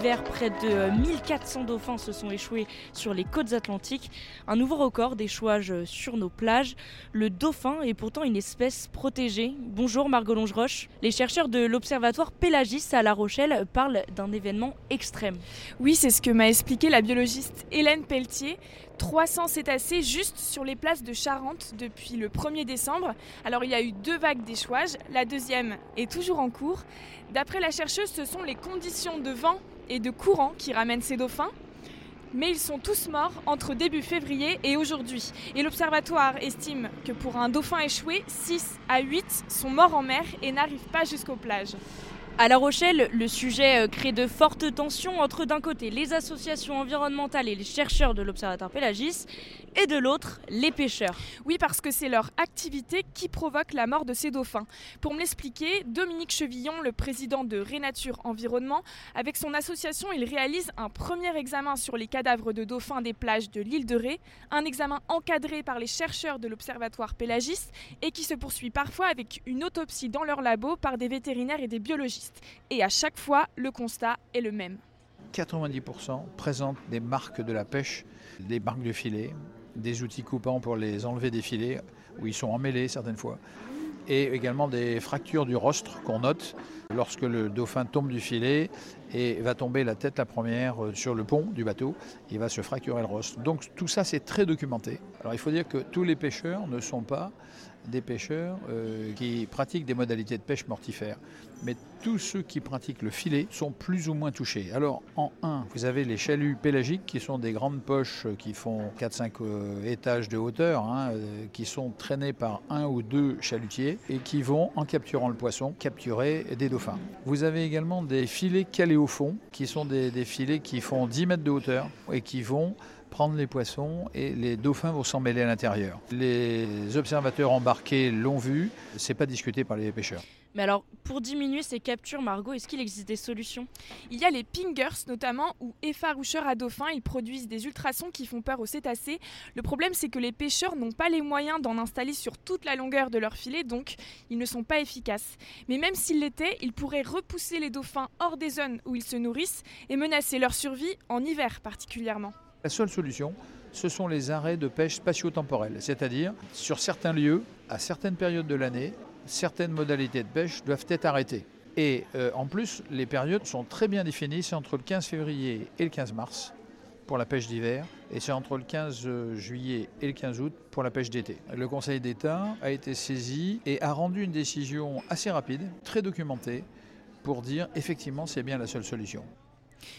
hiver, près de 1400 dauphins se sont échoués sur les côtes atlantiques. Un nouveau record d'échouage sur nos plages. Le dauphin est pourtant une espèce protégée. Bonjour Margot Longeroche. Les chercheurs de l'Observatoire Pélagis à La Rochelle parlent d'un événement extrême. Oui, c'est ce que m'a expliqué la biologiste Hélène Pelletier. 300 cétacés juste sur les places de Charente depuis le 1er décembre. Alors il y a eu deux vagues d'échouage, la deuxième est toujours en cours. D'après la chercheuse, ce sont les conditions de vent et de courant qui ramènent ces dauphins. Mais ils sont tous morts entre début février et aujourd'hui. Et l'Observatoire estime que pour un dauphin échoué, 6 à 8 sont morts en mer et n'arrivent pas jusqu'aux plages. À La Rochelle, le sujet euh, crée de fortes tensions entre d'un côté les associations environnementales et les chercheurs de l'Observatoire Pélagis et de l'autre les pêcheurs. Oui, parce que c'est leur activité qui provoque la mort de ces dauphins. Pour me l'expliquer, Dominique Chevillon, le président de Rénature Environnement, avec son association, il réalise un premier examen sur les cadavres de dauphins des plages de l'île de Ré, un examen encadré par les chercheurs de l'Observatoire Pélagis et qui se poursuit parfois avec une autopsie dans leur labo par des vétérinaires et des biologistes. Et à chaque fois, le constat est le même. 90% présentent des marques de la pêche, des marques de filet, des outils coupants pour les enlever des filets, où ils sont emmêlés certaines fois, et également des fractures du rostre qu'on note lorsque le dauphin tombe du filet et va tomber la tête la première euh, sur le pont du bateau, il va se fracturer le rostre. Donc tout ça c'est très documenté. Alors il faut dire que tous les pêcheurs ne sont pas des pêcheurs euh, qui pratiquent des modalités de pêche mortifère. Mais tous ceux qui pratiquent le filet sont plus ou moins touchés. Alors en 1, vous avez les chaluts pélagiques qui sont des grandes poches qui font 4-5 euh, étages de hauteur, hein, qui sont traînées par un ou deux chalutiers et qui vont, en capturant le poisson, capturer des dauphins. Vous avez également des filets calés au fond, qui sont des, filets qui font 10 mètres de hauteur et qui vont prendre les poissons et les dauphins vont s'en mêler à l'intérieur. Les observateurs embarqués l'ont vu, c'est pas discuté par les pêcheurs. Mais alors, pour diminuer ces captures, Margot, est-ce qu'il existe des solutions? Il y a les pingers notamment, ou effaroucheurs à dauphins. Ils produisent des ultrasons qui font peur aux cétacés. Le problème, c'est que les pêcheurs n'ont pas les moyens d'en installer sur toute la longueur de leur filet, donc ils ne sont pas efficaces. Mais même s'ils l'étaient, ils pourraient repousser les dauphins hors des zones où ils se nourrissent et menacer leur survie en hiver particulièrement. La seule solution, ce sont les arrêts de pêche spatio-temporels, c'est-à-dire sur certains lieux, à certaines périodes de l'année, certaines modalités de pêche doivent être arrêtées. Et euh, en plus, les périodes sont très bien définies, c'est entre le 15 février et le 15 mars pour la pêche d'hiver, et c'est entre le 15 juillet et le 15 août pour la pêche d'été. Le Conseil d'État a été saisi et a rendu une décision assez rapide, très documentée, pour dire effectivement c'est bien la seule solution.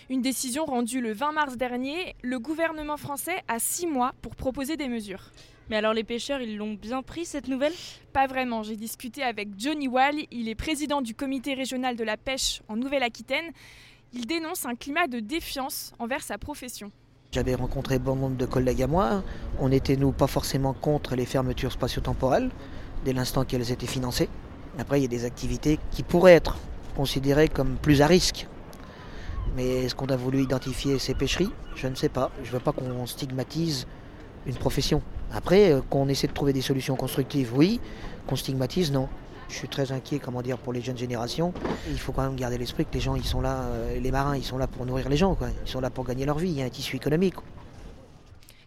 Une décision rendue le 20 mars dernier, le gouvernement français a six mois pour proposer des mesures. Mais alors les pêcheurs, ils l'ont bien pris cette nouvelle? Pas vraiment, j'ai discuté avec Johnny Wall, il est président du comité régional de la pêche en Nouvelle-Aquitaine. Il dénonce un climat de défiance envers sa profession. J'avais rencontré bon nombre de collègues à moi. On n'était, nous, pas forcément contre les fermetures spatio-temporelles, dès l'instant qu'elles étaient financées. Après, il y a des activités qui pourraient être considérées comme plus à risque. Mais est-ce qu'on a voulu identifier ces pêcheries? Je ne sais pas. Je ne veux pas qu'on stigmatise une profession. Après, euh, qu'on essaie de trouver des solutions constructives, oui. Qu'on stigmatise, non. Je suis très inquiet, comment dire, pour les jeunes générations. Il faut quand même garder l'esprit que les gens, ils sont là, euh, les marins, ils sont là pour nourrir les gens, quoi. Ils sont là pour gagner leur vie. Il y a un tissu économique.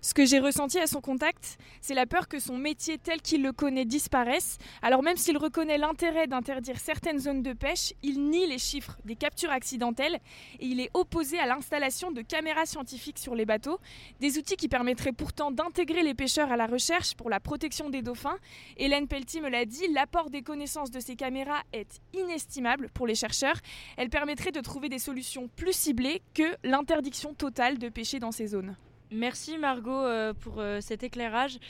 Ce que j'ai ressenti à son contact, c'est la peur que son métier tel qu'il le connaît disparaisse. Alors même s'il reconnaît l'intérêt d'interdire certaines zones de pêche, il nie les chiffres des captures accidentelles et il est opposé à l'installation de caméras scientifiques sur les bateaux, des outils qui permettraient pourtant d'intégrer les pêcheurs à la recherche pour la protection des dauphins. Hélène Pelletier me l'a dit, l'apport des connaissances de ces caméras est inestimable pour les chercheurs. Elle permettrait de trouver des solutions plus ciblées que l'interdiction totale de pêcher dans ces zones. Merci Margot euh, pour euh, cet éclairage.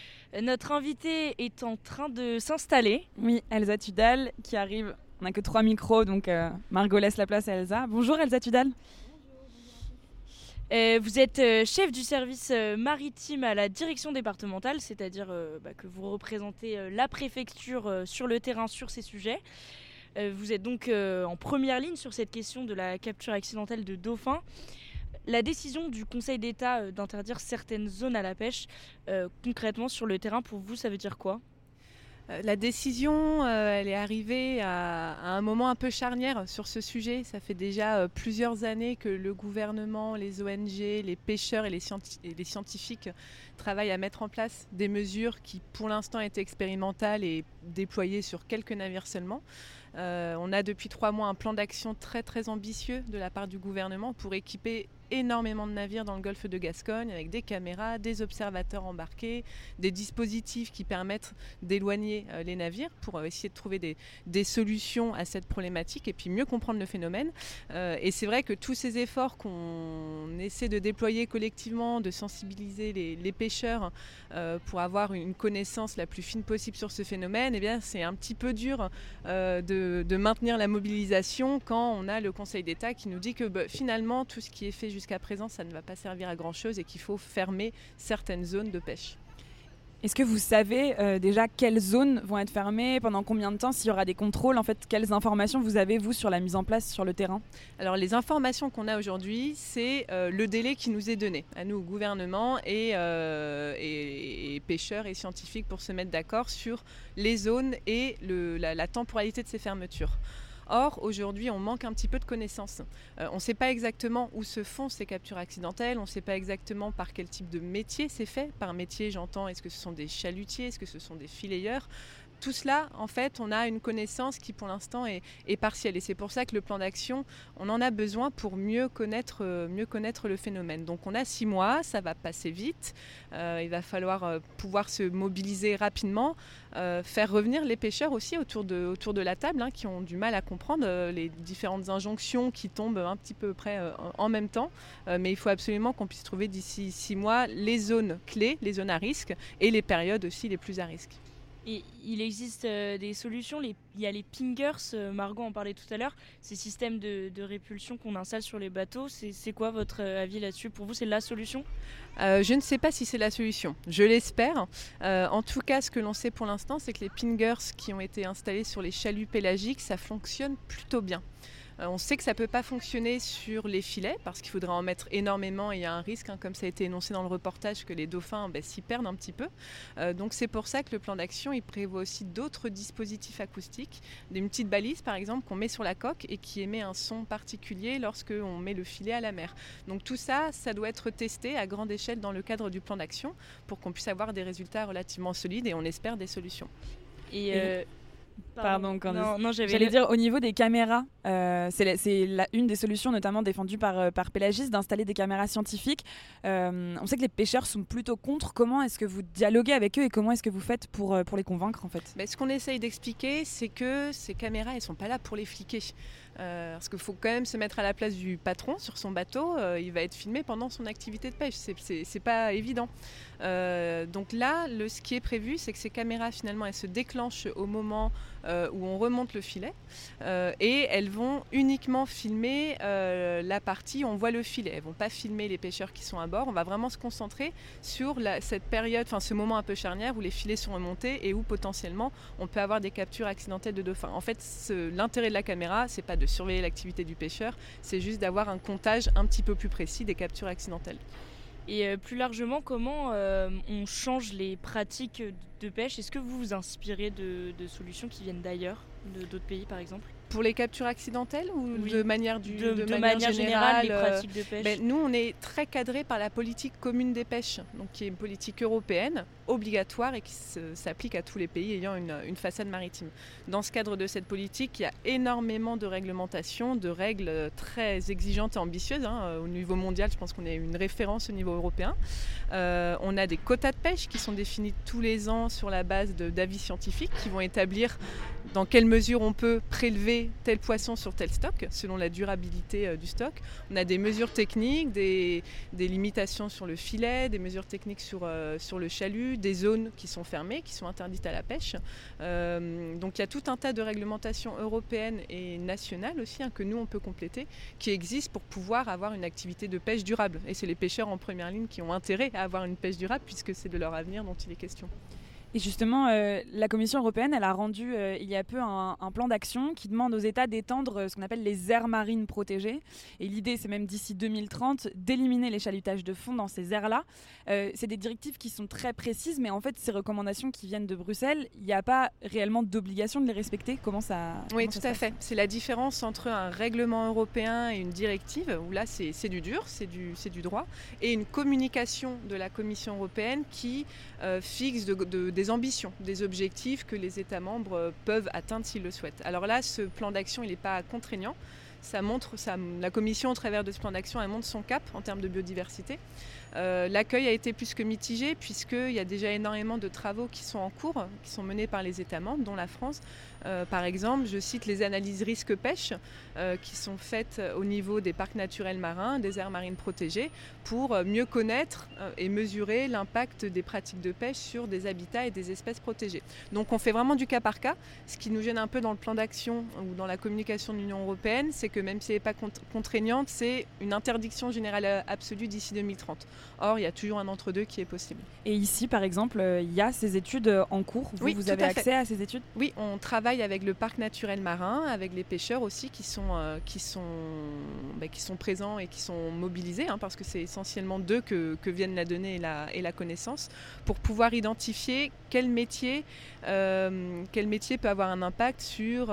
Notre invité est en train de s'installer. Oui, Elsa Tudal qui arrive. On n'a que trois micros, donc euh, Margot laisse la place à Elsa. Bonjour Elsa Tudal. vous êtes chef du service maritime à la direction départementale, c'est-à-dire bah, que vous représentez la préfecture sur le terrain sur ces sujets. vous êtes donc en première ligne sur cette question de la capture accidentelle de dauphins. La décision du Conseil d'État euh, d'interdire certaines zones à la pêche, euh, concrètement sur le terrain, pour vous, ça veut dire quoi? Euh, la décision, elle est arrivée à, un moment un peu charnière sur ce sujet. Ça fait déjà plusieurs années que le gouvernement, les ONG, les pêcheurs et les, scientifiques travaillent à mettre en place des mesures qui, pour l'instant, étaient expérimentales et déployées sur quelques navires seulement. on a depuis trois mois un plan d'action très très ambitieux de la part du gouvernement pour équiper énormément de navires dans le golfe de Gascogne avec des caméras, des observateurs embarqués, des dispositifs qui permettent d'éloigner euh, les navires pour euh, essayer de trouver des, solutions à cette problématique et puis mieux comprendre le phénomène. Euh, et c'est vrai que tous ces efforts qu'on essaie de déployer collectivement, de sensibiliser les, pêcheurs pour avoir une connaissance la plus fine possible sur ce phénomène, eh c'est un petit peu dur de, maintenir la mobilisation quand on a le Conseil d'État qui nous dit que bah, finalement tout ce qui est fait jusqu'à présent, ça ne va pas servir à grand-chose et qu'il faut fermer certaines zones de pêche. Est-ce que vous savez euh, déjà quelles zones vont être fermées, pendant combien de temps, s'il y aura des contrôles En fait, quelles informations vous avez, vous, sur la mise en place sur le terrain? Alors, les informations qu'on a aujourd'hui, c'est euh, le délai qui nous est donné, à nous, au gouvernement et, euh, et, pêcheurs et scientifiques, pour se mettre d'accord sur les zones et le, la temporalité de ces fermetures. Or, aujourd'hui, on manque un petit peu de connaissances. Euh, on ne sait pas exactement où se font ces captures accidentelles, on ne sait pas exactement par quel type de métier c'est fait. Par métier, j'entends, est-ce que ce sont des chalutiers, est-ce que ce sont des filayeurs? Tout cela, en fait, on a une connaissance qui pour l'instant est, partielle. Et c'est pour ça que le plan d'action, on en a besoin pour mieux connaître, euh, mieux connaître le phénomène. Donc on a six mois, ça va passer vite. Euh, il va falloir euh, pouvoir se mobiliser rapidement, faire revenir les pêcheurs aussi autour de, la table, hein, qui ont du mal à comprendre les différentes injonctions qui tombent un petit peu près en même temps. mais il faut absolument qu'on puisse trouver d'ici six mois les zones clés, les zones à risque et les périodes aussi les plus à risque. Il existe euh, des solutions. il y a les pingers, euh, Margot en parlait tout à l'heure, ces systèmes de, répulsion qu'on installe sur les bateaux. C'est quoi votre euh, avis là-dessus? Pour vous, c'est la solution? Je ne sais pas si c'est la solution. Je l'espère. en tout cas, ce que l'on sait pour l'instant, c'est que les pingers qui ont été installés sur les chaluts pélagiques, ça fonctionne plutôt bien. Euh, on sait que ça ne peut pas fonctionner sur les filets parce qu'il faudra en mettre énormément et il y a un risque, hein, comme ça a été énoncé dans le reportage, que les dauphins ben, s'y perdent un petit peu. Euh, donc c'est pour ça que le plan d'action il prévoit aussi d'autres dispositifs acoustiques, des petites balises par exemple qu'on met sur la coque et qui émet un son particulier lorsque on met le filet à la mer. Donc tout ça, ça doit être testé à grande échelle dans le cadre du plan d'action pour qu'on puisse avoir des résultats relativement solides et on espère des solutions. Et, euh, Pardon, Non, non j'allais dire au niveau des caméras, euh, c'est une des solutions notamment défendues par, euh, par Pélagis d'installer des caméras scientifiques. Euh, on sait que les pêcheurs sont plutôt contre. Comment est-ce que vous dialoguez avec eux et comment est-ce que vous faites pour, pour les convaincre en fait? Mais Ce qu'on essaye d'expliquer, c'est que ces caméras, elles sont pas là pour les fliquer. Euh, parce qu'il faut quand même se mettre à la place du patron sur son bateau. Euh, il va être filmé pendant son activité de pêche. C'est pas évident. Euh, donc là, ce qui est prévu, c'est que ces caméras, finalement, elles se déclenchent au moment où on remonte le filet. et elles vont uniquement filmer la partie où on voit le filet. Elles vont pas filmer les pêcheurs qui sont à bord. On va vraiment se concentrer sur cette période, enfin ce moment un peu charnière où les filets sont remontés et où potentiellement on peut avoir des captures accidentelles de dauphins. En fait, l'intérêt de la caméra, c'est pas de surveiller l'activité du pêcheur, c'est juste d'avoir un comptage un petit peu plus précis des captures accidentelles. Et euh, plus largement, comment euh, on change les pratiques de pêche? Est-ce que vous vous inspirez de, de solutions qui viennent d'ailleurs, d'autres pays par exemple? Pour les captures accidentelles ou de manière, du, de, manière, générale, les euh, pratiques de pêche ben, Nous, on est très cadré par la politique commune des pêches, donc qui est une politique européenne obligatoire et qui s'applique à tous les pays ayant une, façade maritime. Dans ce cadre de cette politique, il y a énormément de réglementations, de règles très exigeantes et ambitieuses. Hein. Au niveau mondial, je pense qu'on est une référence au niveau européen. Euh, on a des quotas de pêche qui sont définis tous les ans sur la base d'avis scientifiques qui vont établir dans quelle mesure on peut prélever tel poisson sur tel stock, selon la durabilité euh, du stock. On a des mesures techniques, des, limitations sur le filet, des mesures techniques sur, euh, sur le chalut, des zones qui sont fermées, qui sont interdites à la pêche. Euh, donc il y a tout un tas de réglementations européennes et nationales aussi hein, que nous on peut compléter, qui existent pour pouvoir avoir une activité de pêche durable. Et c'est les pêcheurs en première ligne qui ont intérêt à avoir une pêche durable puisque c'est de leur avenir dont il est question. Et justement, euh, la Commission européenne, elle a rendu euh, il y a peu un, plan d'action qui demande aux États d'étendre euh, ce qu'on appelle les aires marines protégées. Et l'idée, c'est même d'ici 2030 d'éliminer les chalutages de fond dans ces aires-là. c'est des directives qui sont très précises, mais en fait, ces recommandations qui viennent de Bruxelles, il n'y a pas réellement d'obligation de les respecter. Comment ça Oui, tout à fait. C'est la différence entre un règlement européen et une directive, où là, c'est du dur, c'est du, du droit, et une communication de la Commission européenne qui fixe de, des ambitions, des objectifs que les États membres euh, peuvent atteindre s'ils le souhaitent. Alors là, ce plan d'action, il n'est pas contraignant. Ça montre, la Commission, au travers de ce plan d'action, elle montre son cap en termes de biodiversité. Euh, l'accueil a été plus que mitigé puisqu'il y a déjà énormément de travaux qui sont en cours, qui sont menés par les États membres, dont la France. Euh, par exemple, je cite les analyses risque pêche euh, qui sont faites au niveau des parcs naturels marins, des aires marines protégées, pour mieux connaître et mesurer l'impact des pratiques de pêche sur des habitats et des espèces protégées. Donc on fait vraiment du cas par cas. Ce qui nous gêne un peu dans le plan d'action ou dans la communication de l'Union européenne, c'est que même si elle n'est pas contraignante, c'est une interdiction générale absolue d'ici 2030. Or, il y a toujours un entre-deux qui est possible. Et ici, par exemple, euh, il y a ces études euh, en cours. Vous, oui, vous avez accès à ces études? Oui, on travaille avec le parc naturel marin, avec les pêcheurs aussi qui sont, euh, qui sont, bah, qui sont présents et qui sont mobilisés, hein, parce que c'est essentiellement d'eux que, que, viennent la donnée et la, et la connaissance, pour pouvoir identifier quel métier, quel métier peut avoir un impact sur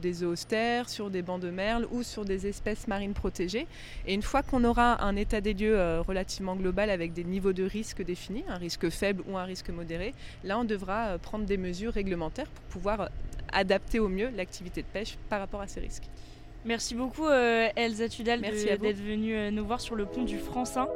des zoostères, sur des bancs de merle ou sur des espèces marines protégées. Et une fois qu'on aura un état des lieux relativement global, avec des niveaux de risque définis, un risque faible ou un risque modéré, là on devra euh, prendre des mesures réglementaires pour pouvoir euh, adapter au mieux l'activité de pêche par rapport à ces risques. Merci beaucoup euh, Elsa Tudal d'être venue nous voir sur le pont du Francin.